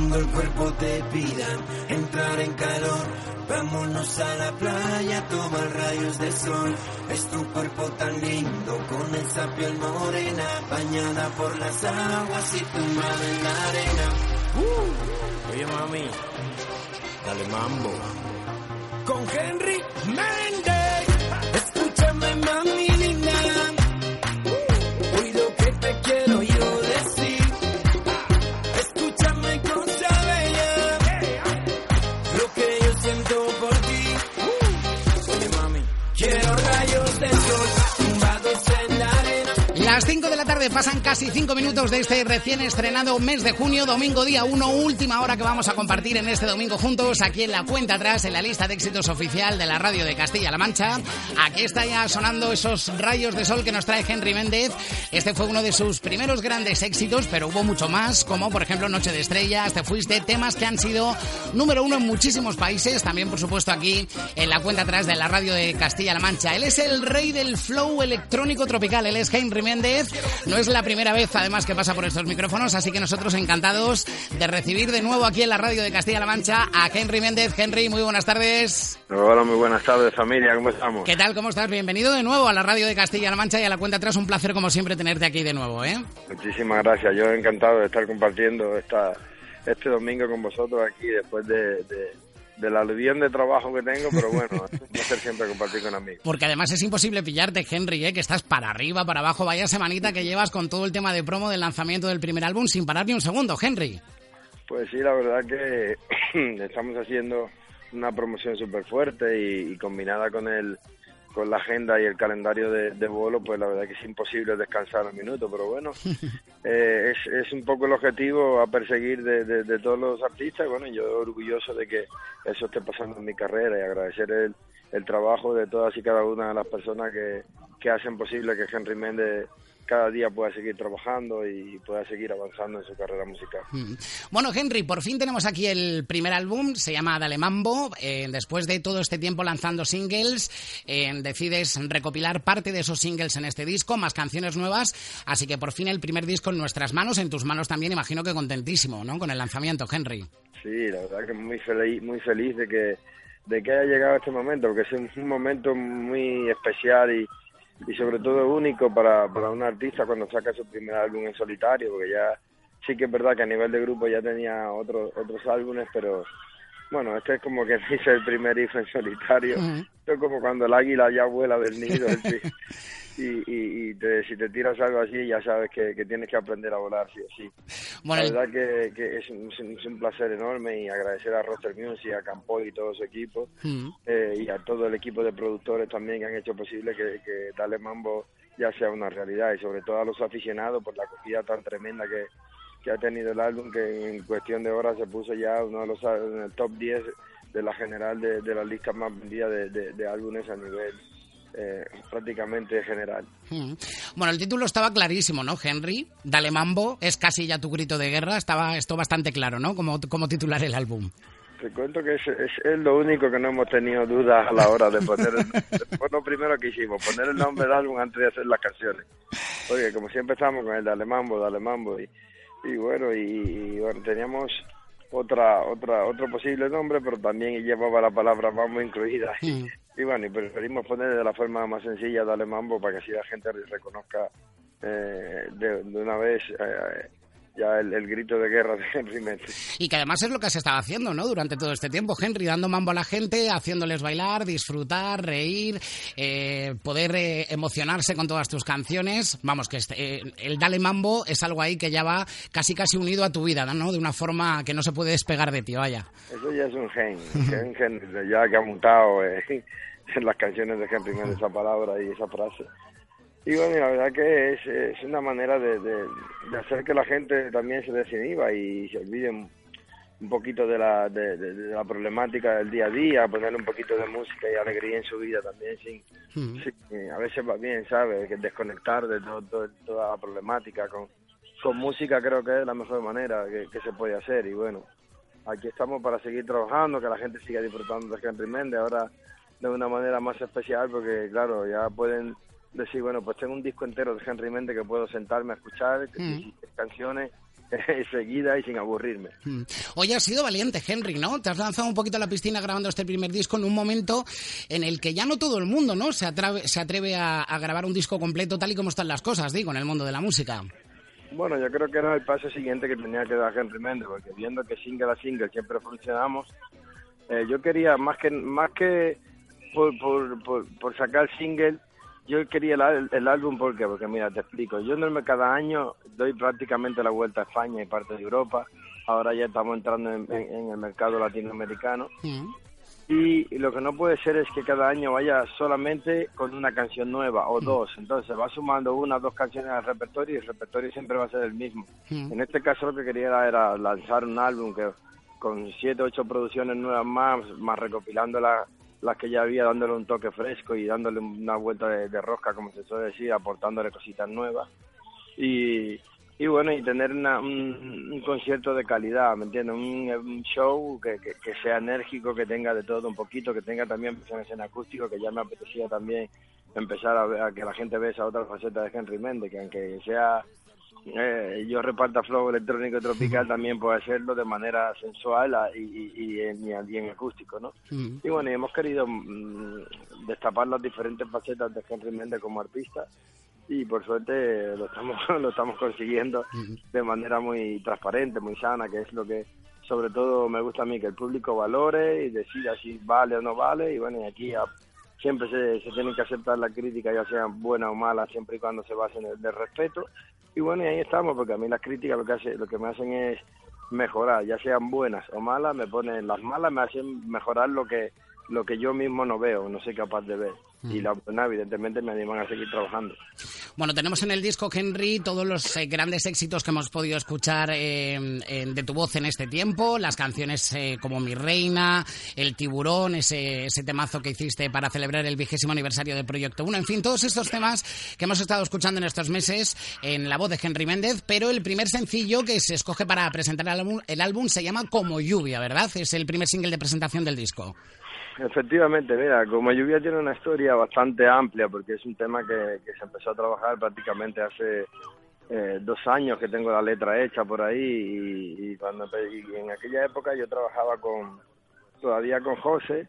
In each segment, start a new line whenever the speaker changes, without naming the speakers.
Cuando el cuerpo te pida entrar en calor, vámonos a la playa, tomar rayos de sol. Es tu cuerpo tan lindo, con esa piel morena, bañada por las aguas y tumbada en la arena. Uh, oye mami, dale mambo. Con Henry Méndez,
Las 5 de la tarde pasan casi 5 minutos de este recién estrenado mes de junio, domingo día 1, última hora que vamos a compartir en este domingo juntos, aquí en la cuenta atrás, en la lista de éxitos oficial de la radio de Castilla-La Mancha. Aquí está ya sonando esos rayos de sol que nos trae Henry Méndez. Este fue uno de sus primeros grandes éxitos, pero hubo mucho más, como por ejemplo Noche de Estrellas, Te Fuiste, temas que han sido número uno en muchísimos países, también por supuesto aquí en la cuenta atrás de la radio de Castilla-La Mancha. Él es el rey del flow electrónico tropical, él es Henry Méndez. No es la primera vez además que pasa por estos micrófonos, así que nosotros encantados de recibir de nuevo aquí en la radio de Castilla-La Mancha a Henry Méndez. Henry, muy buenas tardes.
Hola, muy buenas tardes familia, ¿cómo estamos?
¿Qué tal? ¿Cómo estás? Bienvenido de nuevo a la radio de Castilla-La Mancha y a la cuenta atrás. Un placer como siempre tenerte aquí de nuevo, ¿eh?
Muchísimas gracias, yo encantado de estar compartiendo esta, este domingo con vosotros aquí después de, de, del aluvión de trabajo que tengo, pero bueno, es un placer siempre compartir con amigos.
Porque además es imposible pillarte, Henry, ¿eh? que estás para arriba, para abajo, vaya semanita que llevas con todo el tema de promo del lanzamiento del primer álbum sin parar ni un segundo, Henry.
Pues sí, la verdad que estamos haciendo una promoción súper fuerte y, y combinada con el con la agenda y el calendario de, de vuelo, pues la verdad que es imposible descansar un minuto, pero bueno, eh, es, es un poco el objetivo a perseguir de, de, de todos los artistas, bueno, yo orgulloso de que eso esté pasando en mi carrera y agradecer el, el trabajo de todas y cada una de las personas que, que hacen posible que Henry Méndez cada día pueda seguir trabajando y pueda seguir avanzando en su carrera musical.
Bueno, Henry, por fin tenemos aquí el primer álbum, se llama Dale Mambo. Eh, después de todo este tiempo lanzando singles, eh, decides recopilar parte de esos singles en este disco, más canciones nuevas, así que por fin el primer disco en nuestras manos, en tus manos también, imagino que contentísimo, ¿no? Con el lanzamiento, Henry.
Sí, la verdad que muy feliz, muy feliz de que de que haya llegado este momento, porque es un momento muy especial y, y sobre todo único para, para un artista cuando saca su primer álbum en solitario, porque ya sí que es verdad que a nivel de grupo ya tenía otros otros álbumes, pero bueno, este es como que dice el primer hijo en solitario. Esto es como cuando el águila ya vuela del nido. Y, y, y te- si te tiras algo así, ya sabes que, que tienes que aprender a volar, sí sí.
Bueno,
La verdad que, que es, un, es placer enorme y agradecer a Roster Music, a Campoy y todo su equipo
Mm.
eh, y a todo el equipo de productores también que han hecho posible que, que Dale Mambo ya sea una realidad y sobre todo a los aficionados por la acogida tan tremenda que, que ha tenido el álbum que en cuestión de horas se puso ya uno de los en el top 10 de la general de, de las listas más vendidas de, de- de álbumes a nivel eh, prácticamente general.
Mm. Bueno, el título estaba clarísimo, ¿no, Henry? Dale Mambo, es casi ya tu grito de guerra, estaba esto bastante claro, ¿no? Como, como titular el álbum.
Te cuento que es, es, es lo único que no hemos tenido dudas a la hora de poner el, fue lo primero que hicimos, poner el nombre del álbum antes de hacer las canciones. Porque como siempre estábamos con el Dale Mambo, Dale Mambo y, y bueno, y, y, bueno, teníamos otra otra otro posible nombre, pero también llevaba la palabra mambo incluida. Y bueno, y preferimos poner de la forma más sencilla Dale Mambo para que así la gente reconozca eh, de, de una vez eh, ya el, el grito de guerra de Henry Méndez.
Y que además es lo que has estado haciendo, ¿no? Durante todo este tiempo, Henry, dando mambo a la gente, haciéndoles bailar, disfrutar, reír, eh, poder eh, emocionarse con todas tus canciones. Vamos, que este, eh, el Dale Mambo es algo ahí que ya va casi casi unido a tu vida, ¿no? De una forma que no se puede despegar de ti, vaya.
Eso ya es un gen, un gen ya que ha mutado eh, en las canciones de Henry Méndez esa palabra y esa frase. Y bueno, la verdad que es, es una manera de, de, hacer que la gente también se desinhiba y se olviden un poquito de la, de, la problemática del día a día, ponerle un poquito de música y alegría en su vida también, sin, a veces va bien, ¿sabes? Que desconectar de todo, toda la problemática con, con música creo que es la mejor manera que, que, se puede hacer y bueno, aquí estamos para seguir trabajando, que la gente siga disfrutando de Henry Méndez, ahora de una manera más especial porque claro, ya pueden decir, bueno, pues tengo un disco entero de Henry Méndez que puedo sentarme a escuchar, canciones seguida y sin aburrirme.
Hmm. Hoy has sido valiente, Henry, ¿no? Te has lanzado un poquito a la piscina grabando este primer disco en un momento en el que ya no todo el mundo, ¿no? Se atreve, se atreve a, grabar un disco completo tal y como están las cosas, digo, en el mundo de la música.
Bueno, yo creo que era el paso siguiente que tenía que dar Henry Méndez, porque viendo que single a single siempre funcionamos, eh, yo quería más que más que por, por, por, por sacar single, yo quería el, álbum porque porque mira te explico. Yo cada año doy prácticamente la vuelta a España y parte de Europa. Ahora ya estamos entrando en, el mercado latinoamericano. Y, lo que no puede ser es que cada año vaya solamente con una canción nueva o dos. Entonces va sumando una o dos canciones al repertorio y el repertorio siempre va a ser el mismo. En este caso lo que quería era lanzar un álbum que con siete ocho producciones nuevas más más recopilando la las que ya había dándole un toque fresco y dándole una vuelta de, rosca, como se suele decir, aportándole cositas nuevas. Y, y bueno, y tener un, concierto de calidad, ¿me entiendes? Un, show que, que, sea enérgico, que tenga de todo un poquito, que tenga también presencia en acústico, que ya me apetecía también empezar a, a que la gente vea esa otra faceta de Henry Méndez, que aunque sea eh, yo reparta flow electrónico tropical también puede hacerlo de manera sensual y, y, en, acústico, ¿no? Y bueno, hemos querido mm, destapar las diferentes facetas de Henry Méndez como artista y por suerte lo estamos lo estamos consiguiendo de manera muy transparente, muy sana, que es lo que sobre todo me gusta a mí, que el público valore y decida si vale o no vale y bueno, y aquí siempre se, se tienen que aceptar la crítica, ya sean buenas o malas, siempre y cuando se basen en el respeto y bueno, y ahí estamos, porque a mí las críticas lo que, hace, lo que me hacen es mejorar, ya sean buenas o malas, me ponen las malas, me hacen mejorar lo que lo que yo mismo no veo, no soy capaz de ver. Y la buena, evidentemente, me animan a seguir trabajando.
Bueno, tenemos en el disco, Henry, todos los eh, grandes éxitos que hemos podido escuchar eh, de tu voz en este tiempo, las canciones eh, como Mi Reina, El Tiburón, ese, ese temazo que hiciste para celebrar el vigésimo aniversario del Proyecto 1, en fin, todos estos temas que hemos estado escuchando en estos meses en la voz de Henry Méndez, pero el primer sencillo que se escoge para presentar el álbum, el álbum se llama Como Lluvia, ¿verdad? Es el primer single de presentación del disco.
Efectivamente, mira, como lluvia tiene una historia bastante amplia porque es un tema que, se empezó a trabajar prácticamente hace eh, dos años que tengo la letra hecha por ahí y, cuando en aquella época yo trabajaba con todavía con José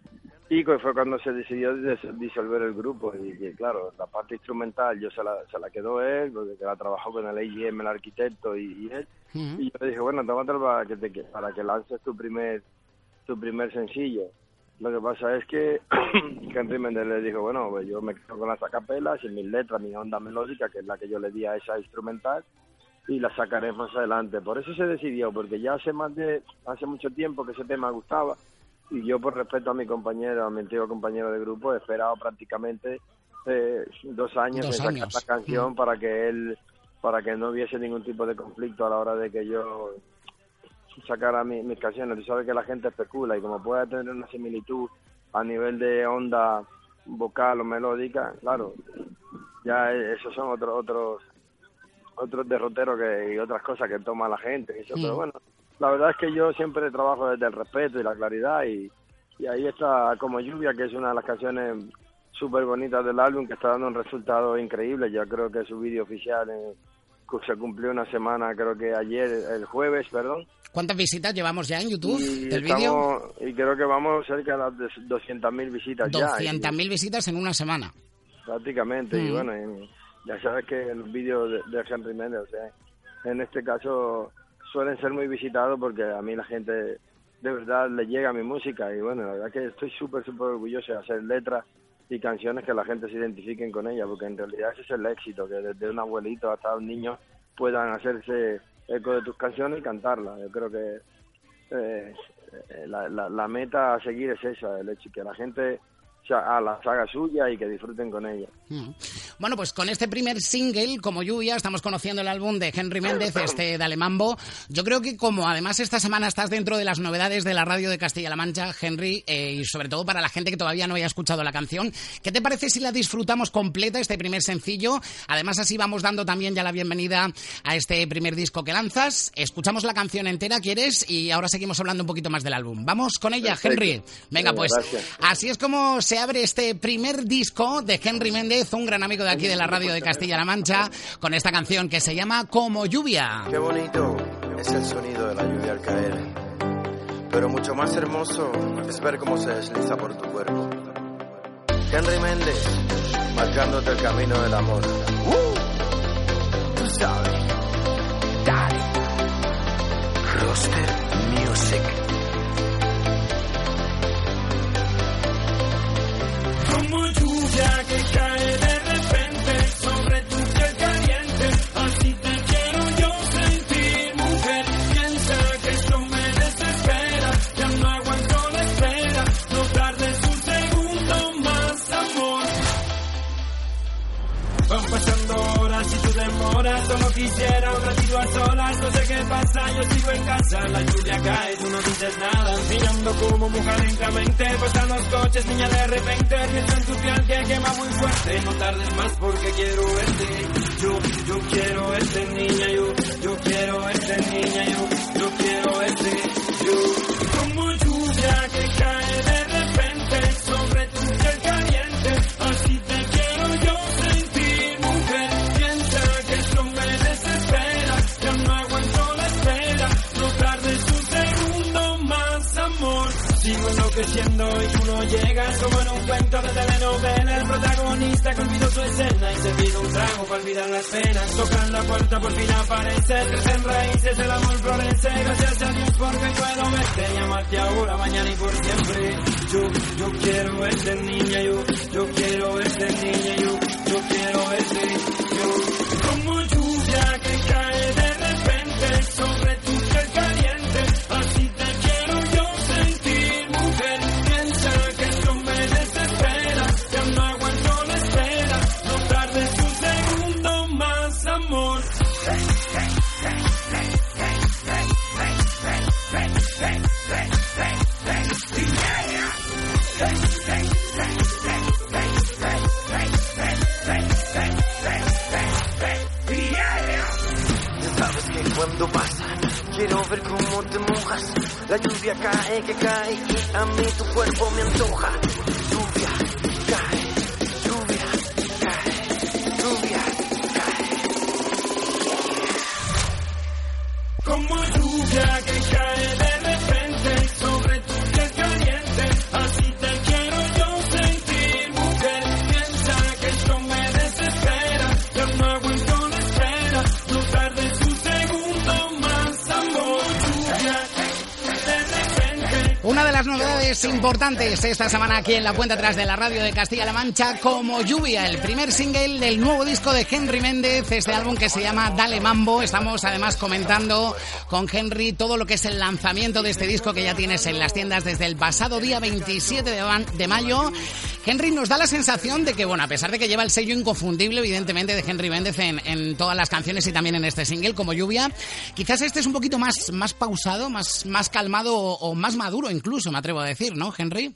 y fue cuando se decidió disolver el grupo y, claro la parte instrumental yo se la, se la quedó él porque la trabajó con el AGM el arquitecto y, él. Y yo le dije bueno tómatelo para que te, para que lances tu primer tu primer sencillo lo que pasa es que Henry Méndez le dijo, bueno, pues yo me quedo con las acapelas y mis letras, mi onda melódica, que es la que yo le di a esa instrumental, y la sacaré más adelante. Por eso se decidió, porque ya hace más de, hace mucho tiempo que ese tema gustaba, y yo por respeto a mi compañero, a mi antiguo compañero de grupo, he esperado prácticamente eh, dos años en sacar la canción mm. para que él, para que no hubiese ningún tipo de conflicto a la hora de que yo sacar a mis canciones. Tú sabes que la gente especula y como puede tener una similitud a nivel de onda vocal o melódica, claro, ya esos son otros otros otros derroteros que, y otras cosas que toma la gente. Eso, Pero mm. bueno, la verdad es que yo siempre trabajo desde el respeto y la claridad y, y ahí está como lluvia, que es una de las canciones súper bonitas del álbum que está dando un resultado increíble. Yo creo que su vídeo oficial se cumplió una semana, creo que ayer, el jueves, perdón,
¿Cuántas visitas llevamos ya en YouTube del vídeo?
Y creo que vamos cerca de las 200.000 visitas 200
ya. 200.000 visitas en una semana.
Prácticamente, y mm. bueno, ya sabes que los vídeos de, Henry Méndez, o sea, en este caso suelen ser muy visitados porque a mí la gente de verdad le llega mi música y bueno, la verdad que estoy súper, súper orgulloso de hacer letras y canciones que la gente se identifiquen con ellas, porque en realidad ese es el éxito, que desde un abuelito hasta un niño puedan hacerse eco de tus canciones y cantarlas. Yo creo que eh, la, la, meta a seguir es esa, el hecho que la gente a la saga suya y que disfruten con ella. Mm.
Bueno, pues con este primer single, como lluvia, estamos conociendo el álbum de Henry Méndez, este Dale Mambo. Yo creo que como además esta semana estás dentro de las novedades de la radio de Castilla-La Mancha, Henry, eh, y sobre todo para la gente que todavía no haya escuchado la canción, ¿qué te parece si la disfrutamos completa, este primer sencillo? Además así vamos dando también ya la bienvenida a este primer disco que lanzas. Escuchamos la canción entera, ¿quieres? Y ahora seguimos hablando un poquito más del álbum. Vamos con ella, Henry. Venga, pues así es como se abre este primer disco de Henry Méndez, un gran amigo de aquí de la radio de Castilla-La Mancha, con esta canción que se llama Como lluvia.
Qué bonito es el sonido de la lluvia al caer, pero mucho más hermoso es ver cómo se desliza por tu cuerpo. Henry Méndez, marcándote el camino del amor. ¡Uh! Tú sabes. Dale. Roster Music.
Como lluvia que tardes más
importantes esta semana aquí en la cuenta atrás de la radio de Castilla-La Mancha, como lluvia, el primer single del nuevo disco de Henry Méndez, este álbum que se llama Dale Mambo. Estamos además comentando con Henry todo lo que es el lanzamiento de este disco que ya tienes en las tiendas desde el pasado día 27 de, mayo. Henry nos da la sensación de que, bueno, a pesar de que lleva el sello inconfundible, evidentemente, de Henry Méndez en, todas las canciones y también en este single, como lluvia, quizás este es un poquito más, más pausado, más, más calmado o más maduro incluso, me atrevo a decir, ¿no, Henry?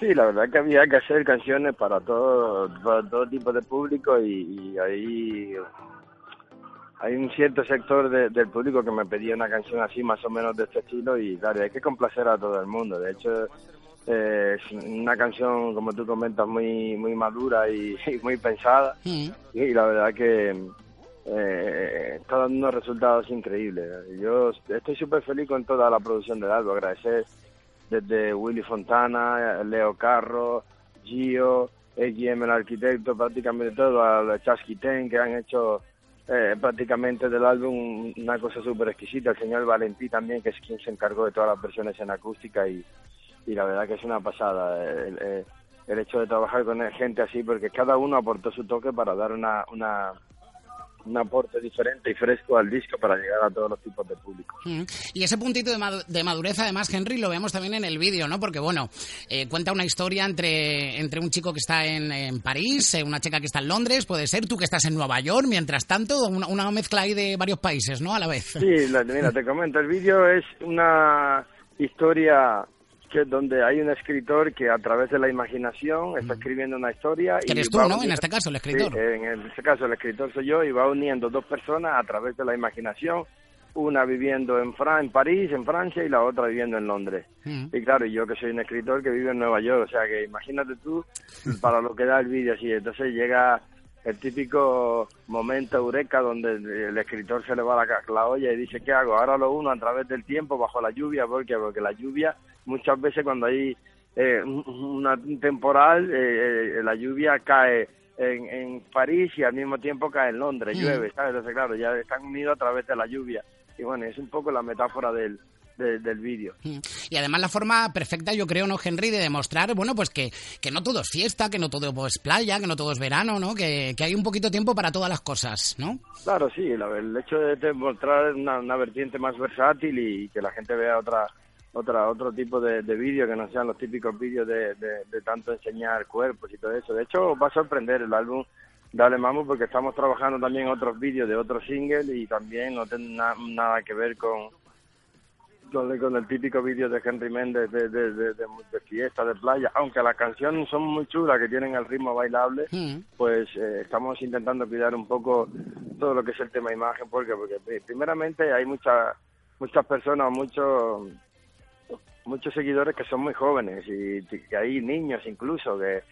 Sí, la verdad que había que hacer canciones para todo, para todo tipo de público y, y ahí hay un cierto sector de- del público que me pedía una canción así más o menos de este estilo y claro, hay que complacer a todo el mundo. De hecho, eh, es una canción, como tú comentas, muy muy madura y, y muy pensada
Mm.
y la verdad que eh, está dando unos resultados increíbles. Yo estoy súper feliz con toda la producción del álbum. Agradecer desde Willy Fontana, Leo Carro, Gio, XM el arquitecto, prácticamente todo, a los Chasqui Ten, que han hecho eh, prácticamente del álbum una cosa súper exquisita. El señor Valentí también, que es quien se encargó de todas las versiones en acústica y, y la verdad que es una pasada el, el- el hecho de trabajar con gente así, porque cada uno aportó su toque para dar una, una, un aporte diferente y fresco al disco para llegar a todos los tipos de público.
Mm. Y ese puntito de, madurez, además, Henry, lo vemos también en el vídeo, ¿no? Porque, bueno, eh, cuenta una historia entre, entre un chico que está en, París, eh, una chica que está en Londres, puede ser tú que estás en Nueva York, mientras tanto, una, mezcla ahí de varios países, ¿no? A la vez.
Sí, mira, te comento, el vídeo es una historia donde hay un escritor que a través de la imaginación está escribiendo una historia.
y eres tú, ¿no? En este caso, el escritor.
en este caso, el escritor soy yo y va uniendo dos personas a través de la imaginación, una viviendo en, en París, en Francia, y la otra viviendo en Londres. Y claro, yo que soy un escritor que vive en Nueva York, o sea que imagínate tú para lo que da el vídeo así. Entonces llega el típico momento eureka donde el escritor se le va la, la olla y dice, ¿qué hago? Ahora lo uno a través del tiempo, bajo la lluvia, porque porque la lluvia muchas veces cuando hay eh, una temporal, eh, eh, la lluvia cae en, en, París y al mismo tiempo cae en Londres, mm. llueve, ¿sabes? Entonces, claro, ya están unidos a través de la lluvia. Y bueno, es un poco la metáfora del, del vídeo.
Y además la forma perfecta, yo creo, ¿no, Henry? De demostrar, bueno, pues que, que no todo es fiesta, que no todo es playa, que no todo es verano, ¿no? Que, que hay un poquito tiempo para todas las cosas, ¿no?
Claro, sí, el hecho de demostrar una, una vertiente más versátil y que la gente vea otra otra otro tipo de, de vídeos que no sean los típicos vídeos de, de, tanto enseñar cuerpos y todo eso. De hecho, va a sorprender el álbum Dale Mamo porque estamos trabajando también otros vídeos de otros singles y también no tiene nada que ver con, con, el típico vídeo de Henry Méndez de, de, de, fiesta, de playa, aunque las canciones son muy chulas, que tienen el ritmo bailable, mm. pues eh, estamos intentando cuidar un poco todo lo que es el tema imagen, porque porque primeramente hay muchas muchas personas, muchos muchos seguidores que son muy jóvenes y que hay niños incluso que,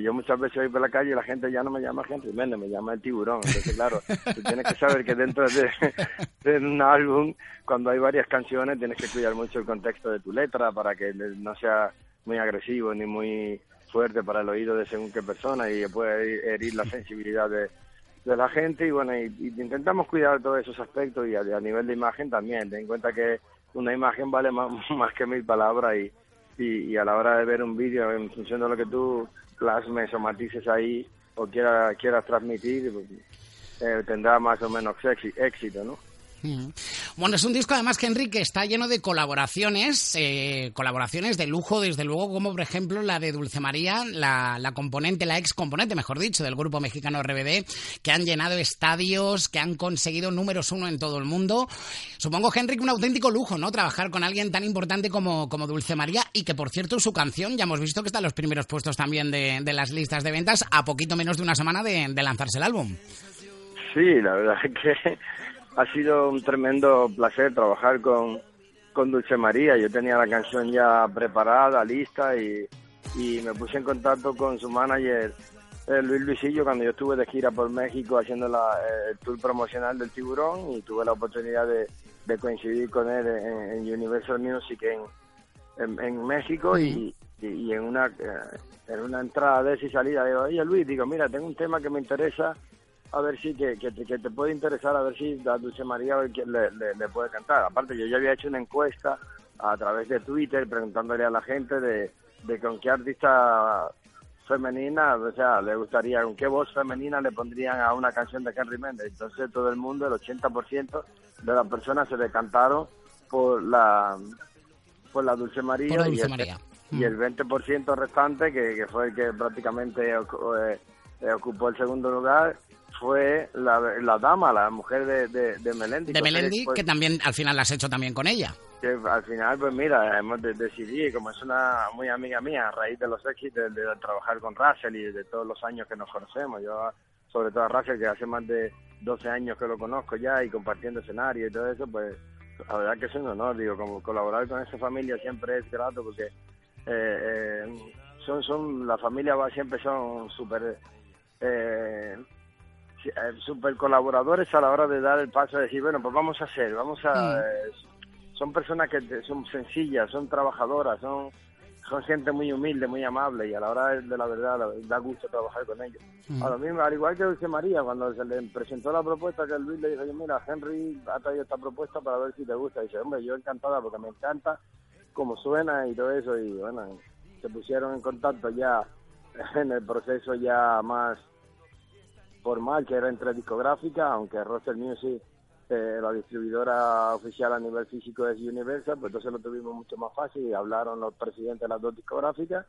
yo muchas veces voy por la calle y la gente ya no me llama Henry Méndez, me llama el tiburón. Entonces, claro, tú tienes que saber que dentro de, un álbum, cuando hay varias canciones, tienes que cuidar mucho el contexto de tu letra para que no sea muy agresivo ni muy fuerte para el oído de según qué persona y puede herir la sensibilidad de, la gente y bueno, y, intentamos cuidar todos esos aspectos y a, a, nivel de imagen también. Ten en cuenta que una imagen vale más, más que mil palabras y, y, a la hora de ver un vídeo, en función de lo que tú plasmes o matices ahí o quieras, quieras transmitir, eh, tendrá más o menos éxito, ¿no?
Bueno, es un disco además que Enrique está lleno de colaboraciones, eh, colaboraciones de lujo, desde luego, como por ejemplo la de Dulce María, la, componente, la ex componente, mejor dicho, del grupo mexicano RBD, que han llenado estadios, que han conseguido números uno en todo el mundo. Supongo, Henry, un auténtico lujo, ¿no? Trabajar con alguien tan importante como, como Dulce María y que, por cierto, su canción ya hemos visto que está en los primeros puestos también de, las listas de ventas a poquito menos de una semana de, de lanzarse el álbum.
Sí, la verdad es que ha sido un tremendo placer trabajar con, con Dulce María. Yo tenía la canción ya preparada, lista y, y me puse en contacto con su manager eh, Luis Luisillo cuando yo estuve de gira por México haciendo la, eh, el tour promocional del tiburón y tuve la oportunidad de, de coincidir con él en, Universal Music en, en, México y, y, en una eh, en una entrada de esa y salida digo, oye Luis, digo, mira, tengo un tema que me interesa a ver si que, que, te, puede interesar, a ver si a Dulce María le, le, puede cantar. Aparte, yo ya había hecho una encuesta a través de Twitter preguntándole a la gente de, de con qué artista femenina, o sea, le gustaría, con qué voz femenina le pondrían a una canción de Henry Méndez. Entonces todo el mundo, el 80% de las personas se decantaron por la por la Dulce María,
y, el,
y el 20% restante, que, que, fue el que prácticamente eh, ocupó el segundo lugar, fue la, la dama, la mujer de, de, de Melendi.
De Melendi, que también al final la has hecho también con ella.
Que al final, pues mira, hemos decidido, como es una muy amiga mía, a raíz de los éxitos de, trabajar con Russell y de todos los años que nos conocemos, yo sobre todo a Russell, que hace más de 12 años que lo conozco ya y compartiendo escenario y todo eso, pues la verdad que es un honor, digo, como colaborar con esa familia siempre es grato porque eh, eh, son, son, la familia va, siempre son súper... Eh, super colaboradores a la hora de dar el paso de decir, bueno, pues vamos a hacer, vamos a... Eh, son personas que son sencillas, son trabajadoras, son son gente muy humilde, muy amable y a la hora de la verdad da gusto trabajar con ellos. A lo mismo, al igual que Dulce María, cuando se le presentó la propuesta que Luis le dijo, mira, Henry ha traído esta propuesta para ver si te gusta. Y dice, hombre, yo encantada porque me encanta cómo suena y todo eso. Y bueno, se pusieron en contacto ya en el proceso ya más formal que era entre discográficas, aunque Roster Music, eh, la distribuidora oficial a nivel físico es Universal, pues entonces lo tuvimos mucho más fácil y hablaron los presidentes de las dos discográficas.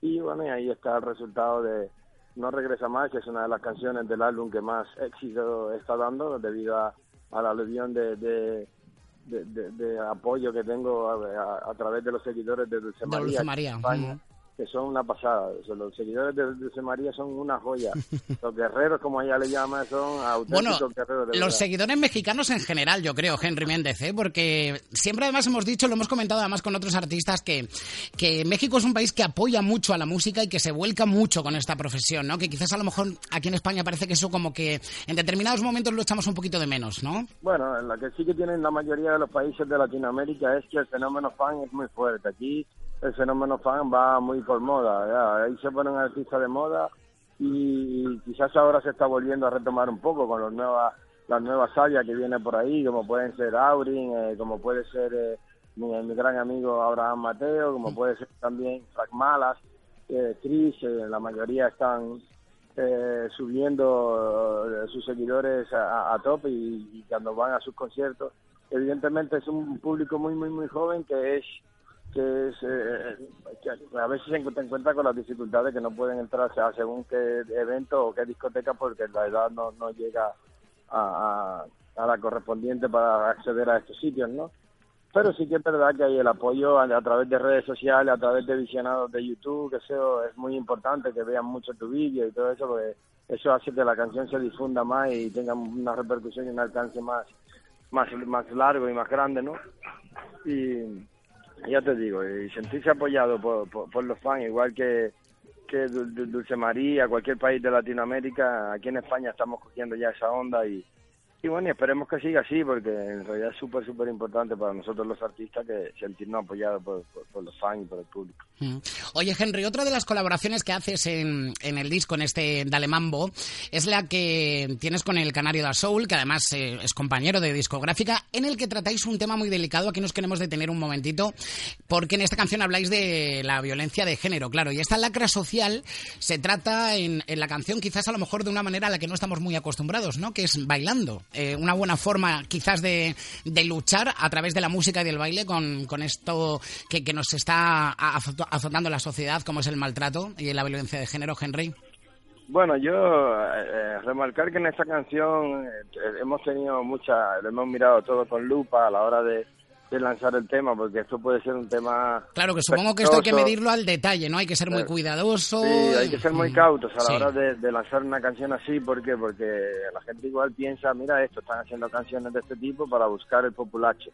Y bueno, y ahí está el resultado de No Regresa Más, que es una de las canciones del álbum que más éxito está dando debido a, la aluvión de, de, apoyo que tengo a, través de los seguidores de Dulce María, España que son una pasada. Los seguidores de Dulce María son una joya. Los guerreros, como ella le llama, son auténticos guerreros.
De los seguidores mexicanos en general, yo creo, Henry Méndez, ¿eh? porque siempre además hemos dicho, lo hemos comentado además con otros artistas, que, que México es un país que apoya mucho a la música y que se vuelca mucho con esta profesión, ¿no? Que quizás a lo mejor aquí en España parece que eso como que en determinados momentos lo echamos un poquito de menos, ¿no?
Bueno, la que sí que tienen la mayoría de los países de Latinoamérica es que el fenómeno fan es muy fuerte. Aquí el fenómeno fan va muy por moda. Ahí se ponen artistas de moda y quizás ahora se está volviendo a retomar un poco con los nuevas, las nuevas áreas que vienen por ahí, como pueden ser Aurin, eh, como puede ser eh, mi, gran amigo Abraham Mateo, como puede ser también Frank Malas, eh, Chris, la mayoría están subiendo sus seguidores a, tope y, y cuando van a sus conciertos. Evidentemente es un público muy, muy, muy joven que es que, es, eh, a veces se encuentra con las dificultades que no pueden entrar a según qué evento o qué discoteca porque la edad no, no llega a, a, la correspondiente para acceder a estos sitios, ¿no? Pero sí que es verdad que hay el apoyo a, través de redes sociales, a través de visionados de YouTube, que eso es muy importante, que vean mucho tu vídeo y todo eso, porque eso hace que la canción se difunda más y tenga una repercusión y un alcance más, más, más largo y más grande, ¿no? Y, ya te digo, y sentirse apoyado por, por, los fans, igual que, que Dulce María, cualquier país de Latinoamérica, aquí en España estamos cogiendo ya esa onda y, y bueno, esperemos que siga así, porque en realidad es súper, súper importante para nosotros los artistas que sentirnos apoyados por, los fans y por el público.
Mm. Oye, Henry, otra de las colaboraciones que haces en, en, el disco, en este Dale Mambo, es la que tienes con el Canario da Soul, que además eh, es compañero de discográfica, en el que tratáis un tema muy delicado. Aquí nos queremos detener un momentito, porque en esta canción habláis de la violencia de género, claro, y esta lacra social se trata en, en la canción quizás a lo mejor de una manera a la que no estamos muy acostumbrados, ¿no? Que es bailando. Eh, una buena forma quizás de, luchar a través de la música y del baile con, con esto que, que, nos está azotando la sociedad, como es el maltrato y la violencia de género, Henry?
Bueno, yo eh, eh, remarcar que en esta canción hemos tenido mucha, hemos mirado todo con lupa a la hora de, de lanzar el tema, porque esto puede ser un tema...
Claro, que supongo que esto hay que medirlo al detalle, ¿no? Hay que ser muy cuidadoso.
Sí, hay que ser muy cautos a la hora de, lanzar una canción así, ¿por qué? Porque la gente igual piensa, mira esto, están haciendo canciones de este tipo para buscar el populacho.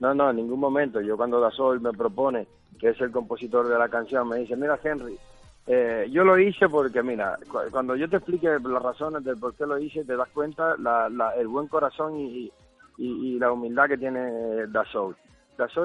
No, no, en ningún momento. Yo cuando Da Sol me propone, que es el compositor de la canción, me dice, mira Henry, eh, yo lo hice porque, mira, cuando yo te explique las razones del por qué lo hice, te das cuenta la, el buen corazón y y, la humildad que tiene Da Soul.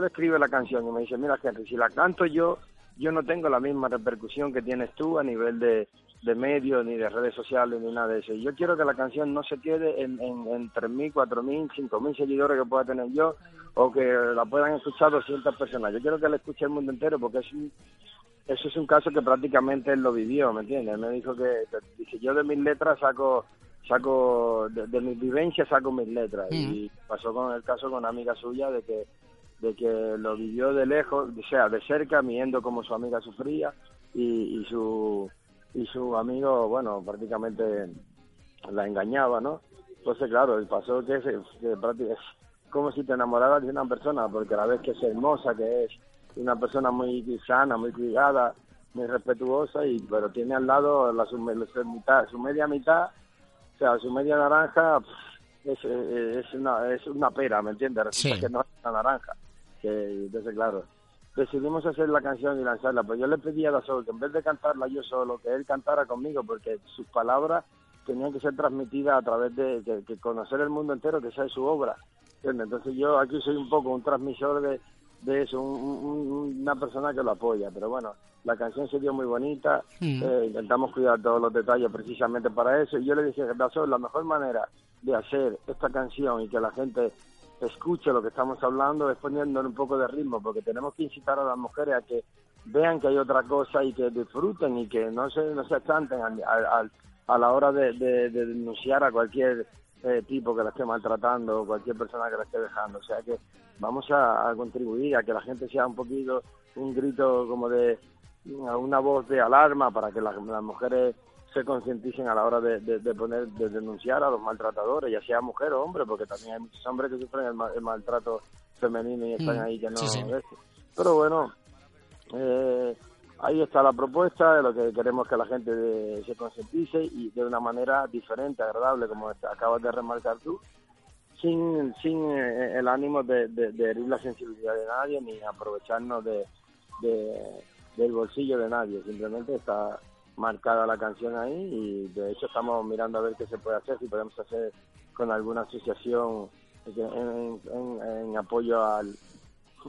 Escribe la canción y me dice, mira Henry, si la canto yo, yo no tengo la misma repercusión que tienes tú a nivel de, de medios, ni de redes sociales, ni nada de eso. Yo quiero que la canción no se quede en, en, en 3.000, 4.000, 5.000 seguidores que pueda tener yo, o que la puedan escuchar 200 personas. Yo quiero que la escuche el mundo entero, porque es eso es un caso que prácticamente él lo vivió, ¿me entiendes? Me dijo que, dice, yo de mis letras saco saco de, de mis vivencias saco mis letras. Y pasó con el caso con una amiga suya de que de que lo vivió de lejos, o sea, de cerca, viendo cómo su amiga sufría. Y, y su y su amigo, bueno, prácticamente la engañaba, ¿no? Entonces, claro, pasó que es, que es como si te enamoraras de una persona, porque a la vez que es hermosa, que es una persona muy sana, muy cuidada, muy respetuosa, y pero tiene al lado la, su, mitad, su media mitad o sea, su media naranja es, es, una, es una pera, ¿me entiendes? Resulta que no es una naranja. Que, entonces, claro, decidimos hacer la canción y lanzarla. Pues yo le pedí a la Sol que en vez de cantarla yo solo, que él cantara conmigo, porque sus palabras tenían que ser transmitidas a través de que, conocer el mundo entero, que sea su obra. Entonces yo aquí soy un poco un transmisor de, de eso, una persona que lo apoya. Pero bueno, la canción se dio muy bonita, mm. eh, intentamos cuidar todos los detalles precisamente para eso. Y yo le dije, Gasol, la mejor manera de hacer esta canción y que la gente escuche lo que estamos hablando es poniéndole un poco de ritmo, porque tenemos que incitar a las mujeres a que vean que hay otra cosa y que disfruten y que no se, no se achanten al, a la hora de, denunciar a cualquier eh, tipo que la esté maltratando o cualquier persona que la esté dejando. O sea que vamos a, contribuir a que la gente sea un poquito un grito como de una voz de alarma para que las, mujeres se concienticen a la hora de, poner de denunciar a los maltratadores, ya sea mujer o hombre, porque también hay muchos hombres que sufren el, maltrato femenino y están mm, ahí que no. Pero bueno, eh, ahí está la propuesta, de lo que queremos que la gente se concientice y de una manera diferente, agradable, como acabas de remarcar tú, sin, sin eh, el ánimo de, herir la sensibilidad de nadie ni aprovecharnos de, del bolsillo de nadie, simplemente está marcada la canción ahí y de hecho estamos mirando a ver qué se puede hacer, si podemos hacer con alguna asociación en apoyo al,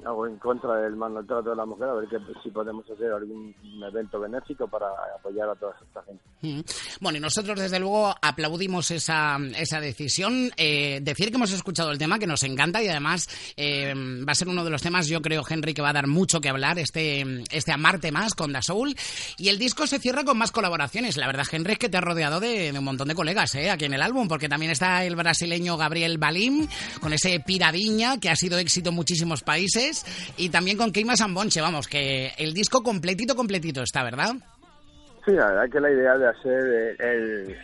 o en contra del maltrato de la mujer, a ver que, si podemos hacer algún evento benéfico para apoyar a toda esta gente.
Mm. Bueno, y nosotros desde luego aplaudimos esa, esa decisión. Eh, decir que hemos escuchado el tema, que nos encanta y además eh, va a ser uno de los temas, yo creo, Henry, que va a dar mucho que hablar, este, este Amarte Más con Da Soul. Y el disco se cierra con más colaboraciones. La verdad, Henry, es que te ha rodeado de, un montón de colegas eh, aquí en el álbum, porque también está el brasileño Gabriel Balim, con ese Piradiña, que ha sido éxito en muchísimos países y también con Keima Sambonche, vamos, que el disco completito, completito está, ¿verdad?
Sí, la verdad que la idea de hacer el,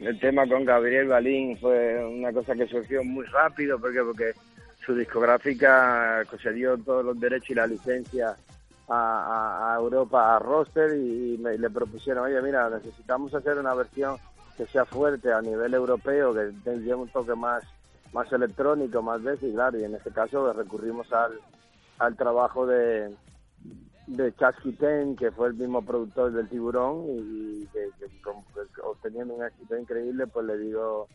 el tema con Gabriel Balín fue una cosa que surgió muy rápido, porque porque su discográfica concedió todos los derechos y la licencia a, Europa, a Roster, y, le propusieron, oye, mira, necesitamos hacer una versión que sea fuerte a nivel europeo, que tenga un toque más más electrónico, más veces, y claro, y en este caso recurrimos al, al trabajo de, de Chasky Ten, que fue el mismo productor del Tiburón, y que, pues, obteniendo un éxito increíble, pues le digo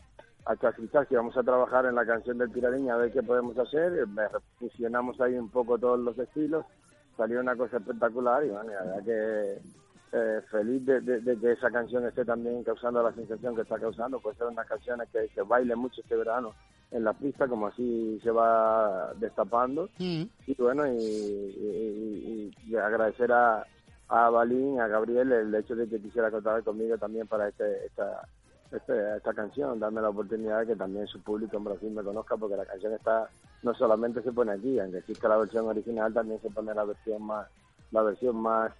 a Chasky Chasky, vamos a trabajar en la canción del Tiradiña, a ver qué podemos hacer, fusionamos ahí un poco todos los estilos, salió una cosa espectacular, y bueno, la verdad que eh, feliz de, que esa canción esté también causando la sensación que está causando, pues ser una canción que, que baile mucho este verano en la pista, como así se va destapando. Mm. Y bueno, y, agradecer a, a Balín, a Gabriel, el hecho de que quisiera contar conmigo también para este, esta, este, esta canción, darme la oportunidad de que también su público en Brasil me conozca, porque la canción está no solamente se pone aquí, aunque existe la versión original, también se pone la versión más la versión más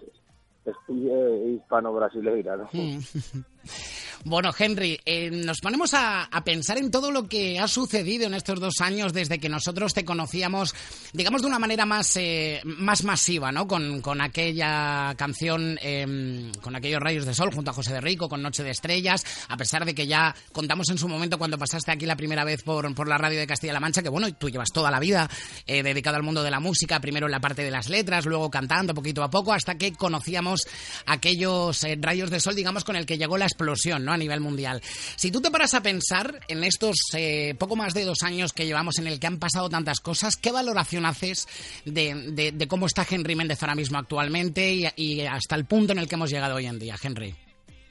eh, hispano-brasileira. ¿no?
Bueno, Henry, eh, nos ponemos a, pensar en todo lo que ha sucedido en estos dos años desde que nosotros te conocíamos, digamos, de una manera más, eh, más masiva, ¿no? Con, con aquella canción, em, con aquellos rayos de sol junto a José de Rico, con Noche de Estrellas, a pesar de que ya contamos en su momento cuando pasaste aquí la primera vez por, por la radio de Castilla-La Mancha, que bueno, tú llevas toda la vida eh, dedicado al mundo de la música, primero en la parte de las letras, luego cantando poquito a poco, hasta que conocíamos aquellos rayos de sol, digamos, con el que llegó la explosión, ¿no? A nivel mundial. Si tú te paras a pensar en estos eh, poco más de dos años que llevamos en el que han pasado tantas cosas, ¿qué valoración haces de, cómo está Henry Méndez ahora mismo actualmente y, hasta el punto en el que hemos llegado hoy en día, Henry?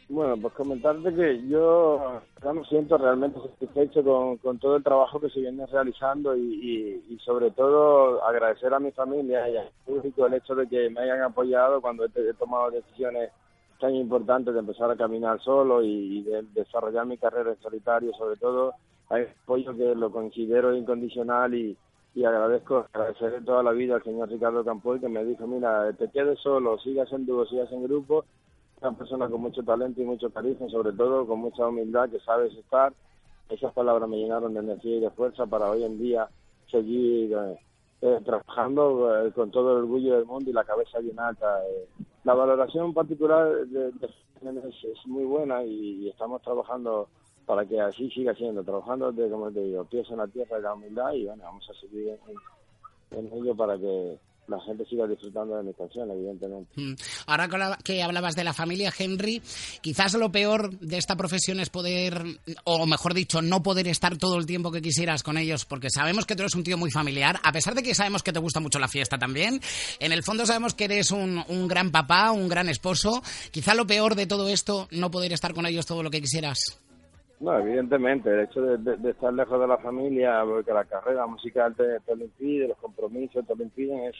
Bueno, pues comentarte que yo me siento realmente satisfecho con, todo el trabajo que se viene realizando y, y, sobre todo agradecer a mi familia y al público el hecho de que me hayan apoyado cuando he tomado decisiones tan importante de empezar a caminar solo y, de desarrollar mi carrera en solitario, sobre todo hay apoyo que lo considero incondicional y, y agradezco, agradecerle toda la vida al señor Ricardo Campoy que me dijo, mira, te quedes solo, sigas en dúo, sigas en grupo, una persona con mucho talento y mucho carisma, sobre todo con mucha humildad que sabes estar. Esas palabras me llenaron de energía y de fuerza para hoy en día seguir eh, eh, trabajando eh, con todo el orgullo del mundo y la cabeza bien alta. Eh. La valoración particular de, es, muy buena y, estamos trabajando para que así siga siendo, trabajando de, como te digo, pies en la tierra de la humildad y bueno, vamos a seguir en ello para que la gente siga disfrutando de mi canción, evidentemente. Mm.
Ahora que hablabas de la familia, Henry, quizás lo peor de esta profesión es poder, o mejor dicho, no poder estar todo el tiempo que quisieras con ellos, porque sabemos que tú eres un tío muy familiar, a pesar de que sabemos que te gusta mucho la fiesta también, en el fondo sabemos que eres un, gran papá, un gran esposo. Quizá lo peor de todo esto, no poder estar con ellos todo lo que quisieras.
No, evidentemente, el hecho de, estar lejos de la familia, porque la carrera musical te, te, lo impide, los compromisos te lo impiden, es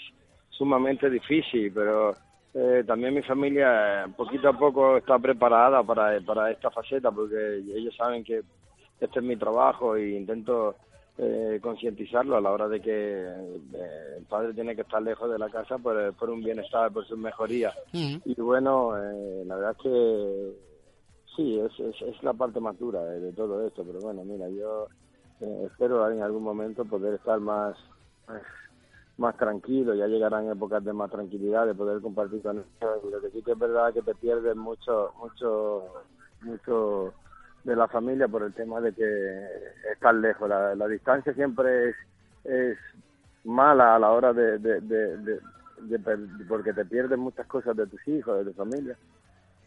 sumamente difícil, pero eh, también mi familia poquito a poco está preparada para, para esta faceta porque ellos saben que este es mi trabajo e intento eh, concientizarlo a la hora de que eh, el padre tiene que estar lejos de la casa por, por un bienestar, por su mejoría. Y bueno, eh, la verdad es que sí, es, es, la parte más dura de, todo esto, pero bueno, mira, yo espero en algún momento poder estar más más tranquilo, ya llegarán épocas de más tranquilidad, de poder compartir con ellos. Lo que sí que es verdad que te pierdes mucho, mucho, mucho de la familia por el tema de que estás lejos. La, distancia siempre es, es mala a la hora de, de, de, porque te pierdes muchas cosas de tus hijos, de tu familia.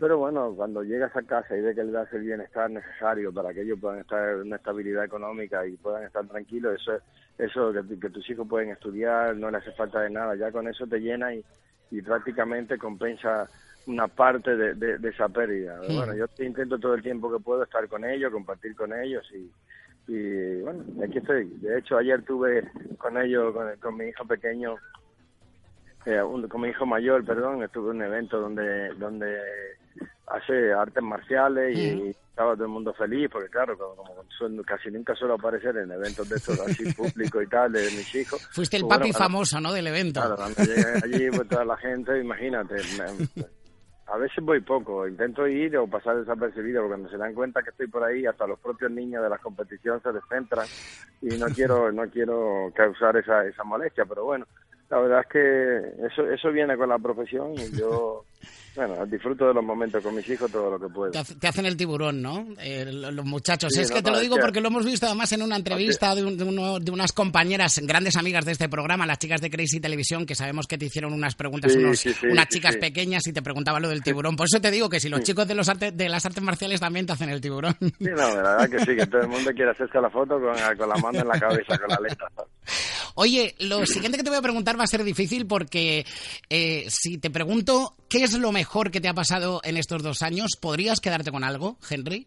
Pero bueno, cuando llegas a casa y ves que le das el bienestar necesario para que ellos puedan estar en una estabilidad económica y puedan estar tranquilos, eso eso que, que tus hijos pueden estudiar, no les hace falta de nada, ya con eso te llena y, y prácticamente compensa una parte de, de, esa pérdida. Bueno, yo intento todo el tiempo que puedo estar con ellos, compartir con ellos y, y bueno, aquí estoy. De hecho, ayer tuve con ellos, con, mi hijo pequeño, eh, con mi hijo mayor, perdón, estuve en un evento donde donde hace artes marciales y, estaba todo el mundo feliz, porque claro, como, casi nunca suelo aparecer en eventos de estos así públicos y tal, de mis hijos.
Fuiste el pues papi famoso, ¿no?, del evento.
Claro, cuando llegué allí, pues toda la gente, imagínate, a veces voy poco, intento ir o pasar desapercibido, porque cuando se dan cuenta que estoy por ahí, hasta los propios niños de la competición se descentran y no quiero no quiero causar esa, esa molestia, pero bueno, la verdad es que eso eso viene con la profesión y yo bueno, disfruto de los momentos con mis hijos todo lo que puedo.
Te, hacen el tiburón, ¿no? Eh, los muchachos. es que te lo digo porque lo hemos visto además en una entrevista de, de, unas compañeras, grandes amigas de este programa, las chicas de Crazy Televisión, que sabemos que te hicieron unas preguntas, unas chicas pequeñas y te preguntaban lo del tiburón. Por eso te digo que si los chicos de, los de las artes marciales también te hacen el tiburón. Sí,
no, la verdad que sí, que todo el mundo quiere hacerse la foto con, con la mano en la cabeza, con la letra.
Oye, lo siguiente que te voy a preguntar va a ser difícil porque eh, si te pregunto qué es lo mejor que te ha pasado en estos dos años, ¿podrías quedarte con algo, Henry?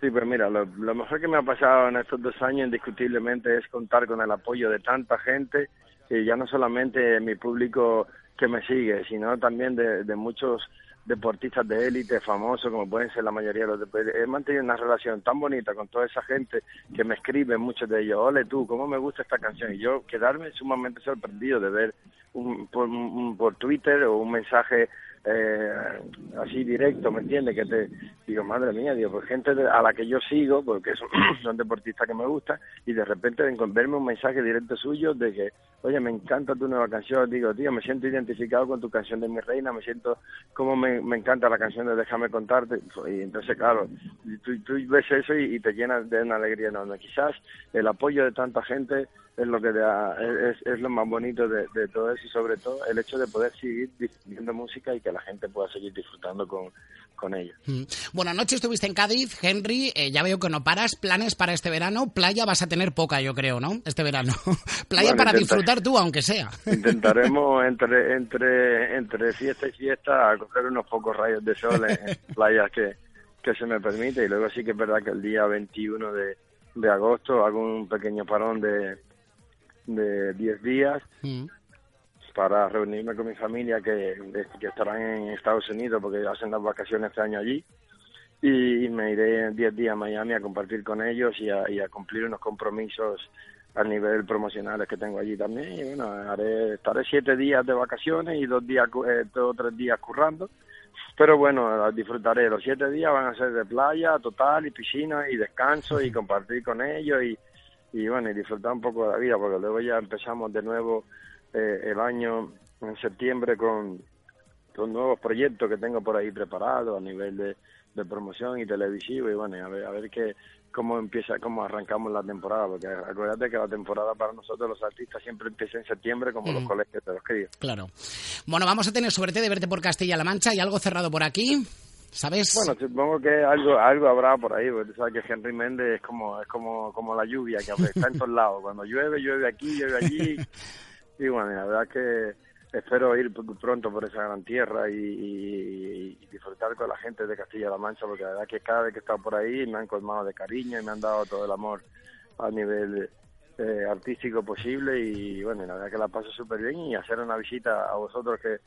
Sí, pues mira, lo, mejor que me ha pasado en estos dos años indiscutiblemente es contar con el apoyo de tanta gente, y ya no solamente mi público que me sigue, sino también de, de muchos deportistas de élite famosos como pueden ser la mayoría de los deportistas. He mantenido una relación tan bonita con toda esa gente que me escribe, muchos de ellos, ole tú, ¿cómo me gusta esta canción? Y yo quedarme sumamente sorprendido de ver un, por, por Twitter o un mensaje eh, así directo, ¿me entiendes? Que te digo, madre mía, digo, pues gente a la que yo sigo, porque son, son deportistas que me gustan, y de repente verme un mensaje directo suyo de que, oye, me encanta tu nueva canción, digo, tío, me siento identificado con tu canción de mi reina, me siento como me, encanta la canción de Déjame contarte, y entonces, claro, tú, ves eso y, y te llenas de una alegría enorme. Quizás el apoyo de tanta gente es lo que es, es, lo más bonito de, todo eso y sobre todo el hecho de poder seguir difundiendo música y que la gente pueda seguir disfrutando con, con ella.
Mm. Bueno, anoche estuviste en Cádiz, Henry, eh, ya veo que no paras, planes para este verano, playa vas a tener poca yo creo, ¿no? Este verano. playa para disfrutar tú, aunque sea.
Intentaremos entre, entre, entre fiesta y fiesta coger unos pocos rayos de sol en, playas que, que se me permite y luego sí que es verdad que el día 21 de, de agosto hago un pequeño parón de de 10 días mm. Para reunirme con mi familia que, que estarán en Estados Unidos porque hacen las vacaciones este año allí. Y me iré 10 días a Miami a compartir con ellos y a, y a cumplir unos compromisos a nivel promocionales que tengo allí también. Y bueno haré estaré siete días de vacaciones y dos días eh, dos tres días currando. Pero bueno disfrutaré. Los siete días van a ser de playa total y piscina y descanso y compartir con ellos y y bueno, y disfrutar un poco de la vida, porque luego ya empezamos de nuevo eh, el año en septiembre con, con nuevos proyectos que tengo por ahí preparados a nivel de, de promoción y televisivo y bueno, a ver, a ver qué, cómo empieza, cómo arrancamos la temporada, porque acuérdate que la temporada para nosotros los artistas siempre empieza en septiembre como los colegios de los críos.
Claro. Bueno, vamos a tener suerte de verte por Castilla-La Mancha y algo cerrado por aquí. ¿sabes?
Bueno, supongo que algo algo habrá por ahí, porque tú sabes que Henry Méndez es como es como como la lluvia que está en todos lados. Cuando llueve, llueve aquí, llueve allí. y bueno, la verdad que espero ir pronto por esa gran tierra y, disfrutar con la gente de Castilla-La Mancha, porque la verdad que cada vez que he estado por ahí me han colmado de cariño y me han dado todo el amor a nivel eh, artístico posible y bueno, la verdad que la paso súper bien y hacer una visita a vosotros que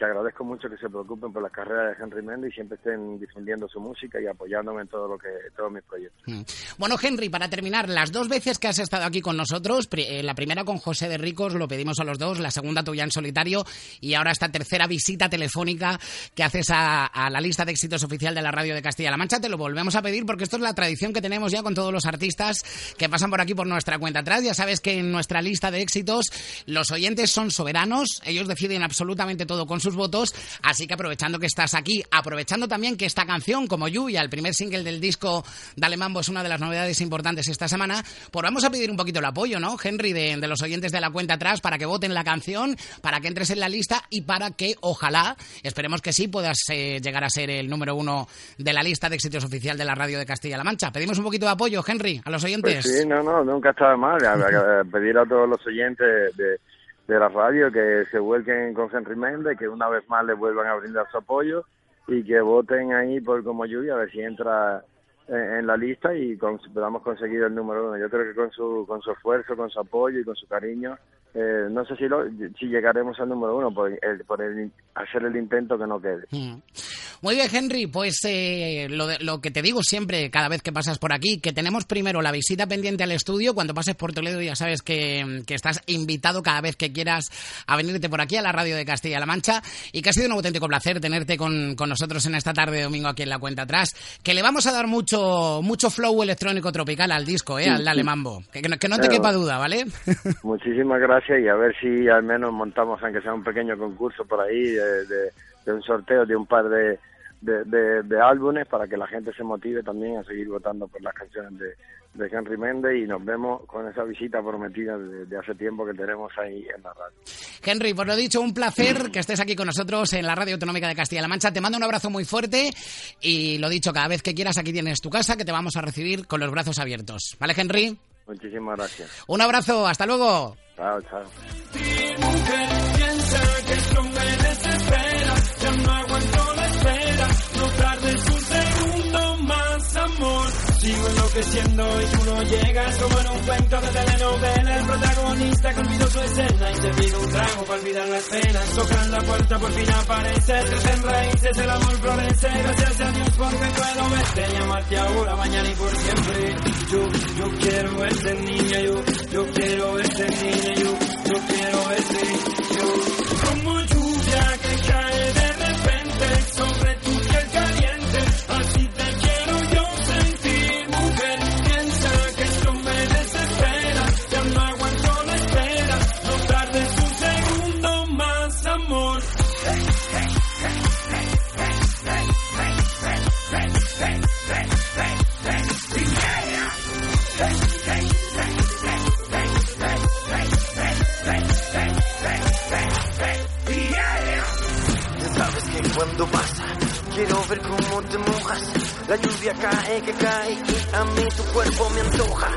que agradezco mucho que se preocupen por la carrera de Henry Méndez y siempre estén difundiendo su música y apoyándome en todo lo que todos mis proyectos. Mm.
Bueno, Henry, para terminar, las dos veces que has estado aquí con nosotros, eh, la primera con José de Ricos, lo pedimos a los dos, la segunda tuya en solitario y ahora esta tercera visita telefónica que haces a, la lista de éxitos oficial de la radio de Castilla-La Mancha, te lo volvemos a pedir porque esto es la tradición que tenemos ya con todos los artistas que pasan por aquí por nuestra cuenta atrás. Ya sabes que en nuestra lista de éxitos los oyentes son soberanos, ellos deciden absolutamente todo con sus votos, así que aprovechando que estás aquí, aprovechando también que esta canción, como Lluvia, el primer single del disco Dale Mambo, es una de las novedades importantes esta semana, pues vamos a pedir un poquito el apoyo, ¿no, Henry, de, los oyentes de la cuenta atrás para que voten la canción, para que entres en la lista y para que, ojalá, esperemos que sí, puedas eh, llegar a ser el número uno de la lista de éxitos oficial de la radio de Castilla-La Mancha. Pedimos un poquito de apoyo, Henry, a los oyentes.
Pues sí, no, no, nunca está mal. pedir a todos los oyentes de de la radio que se vuelquen con Henry Méndez, que una vez más le vuelvan a brindar su apoyo y que voten ahí por como lluvia a ver si entra en, la lista y podamos conseguir el número uno. Yo creo que con su, con su esfuerzo, con su apoyo y con su cariño, eh, no sé si, lo, si llegaremos al número uno por, el, por el, hacer el intento que no quede. Mm.
Muy bien, Henry, pues eh, lo, lo, que te digo siempre cada vez que pasas por aquí, que tenemos primero la visita pendiente al estudio. Cuando pases por Toledo ya sabes que, estás invitado cada vez que quieras a venirte por aquí a la radio de Castilla-La Mancha y que ha sido un auténtico placer tenerte con, nosotros en esta tarde de domingo aquí en la cuenta atrás. Que le vamos a dar mucho mucho flow electrónico tropical al disco, ¿eh? al Dale Mambo. Que, que no, te quepa duda, ¿vale?
Muchísimas gracias y a ver si al menos montamos, aunque sea un pequeño concurso por ahí, de un sorteo de un par de de, álbumes para que la gente se motive también a seguir votando por las canciones de, Henry Méndez y nos vemos con esa visita prometida de, hace tiempo que tenemos ahí en la radio.
Henry, por lo dicho, un placer que estés aquí con nosotros en la Radio Autonómica de Castilla-La Mancha. Te mando un abrazo muy fuerte y lo dicho, cada vez que quieras aquí tienes tu casa que te vamos a recibir con los brazos abiertos. ¿Vale, Henry?
Muchísimas gracias.
Un abrazo, hasta luego.
Chao, chao.
Sigo enloqueciendo y tú no llegas como en un cuento de telenovela. El protagonista que olvidó su escena y te pide un trago para olvidar las penas. Tocan la puerta, por fin aparece, en raíces, el amor florece. Gracias a Dios porque puedo verte, llamarte ahora, mañana y por siempre. Yo, yo quiero verte niña, yo, yo quiero verte niña, yo, yo quiero verte, yo. Como lluvia que cae de repente sobre tu
te mojas. La lluvia cae, que cae y a mí tu cuerpo me antoja.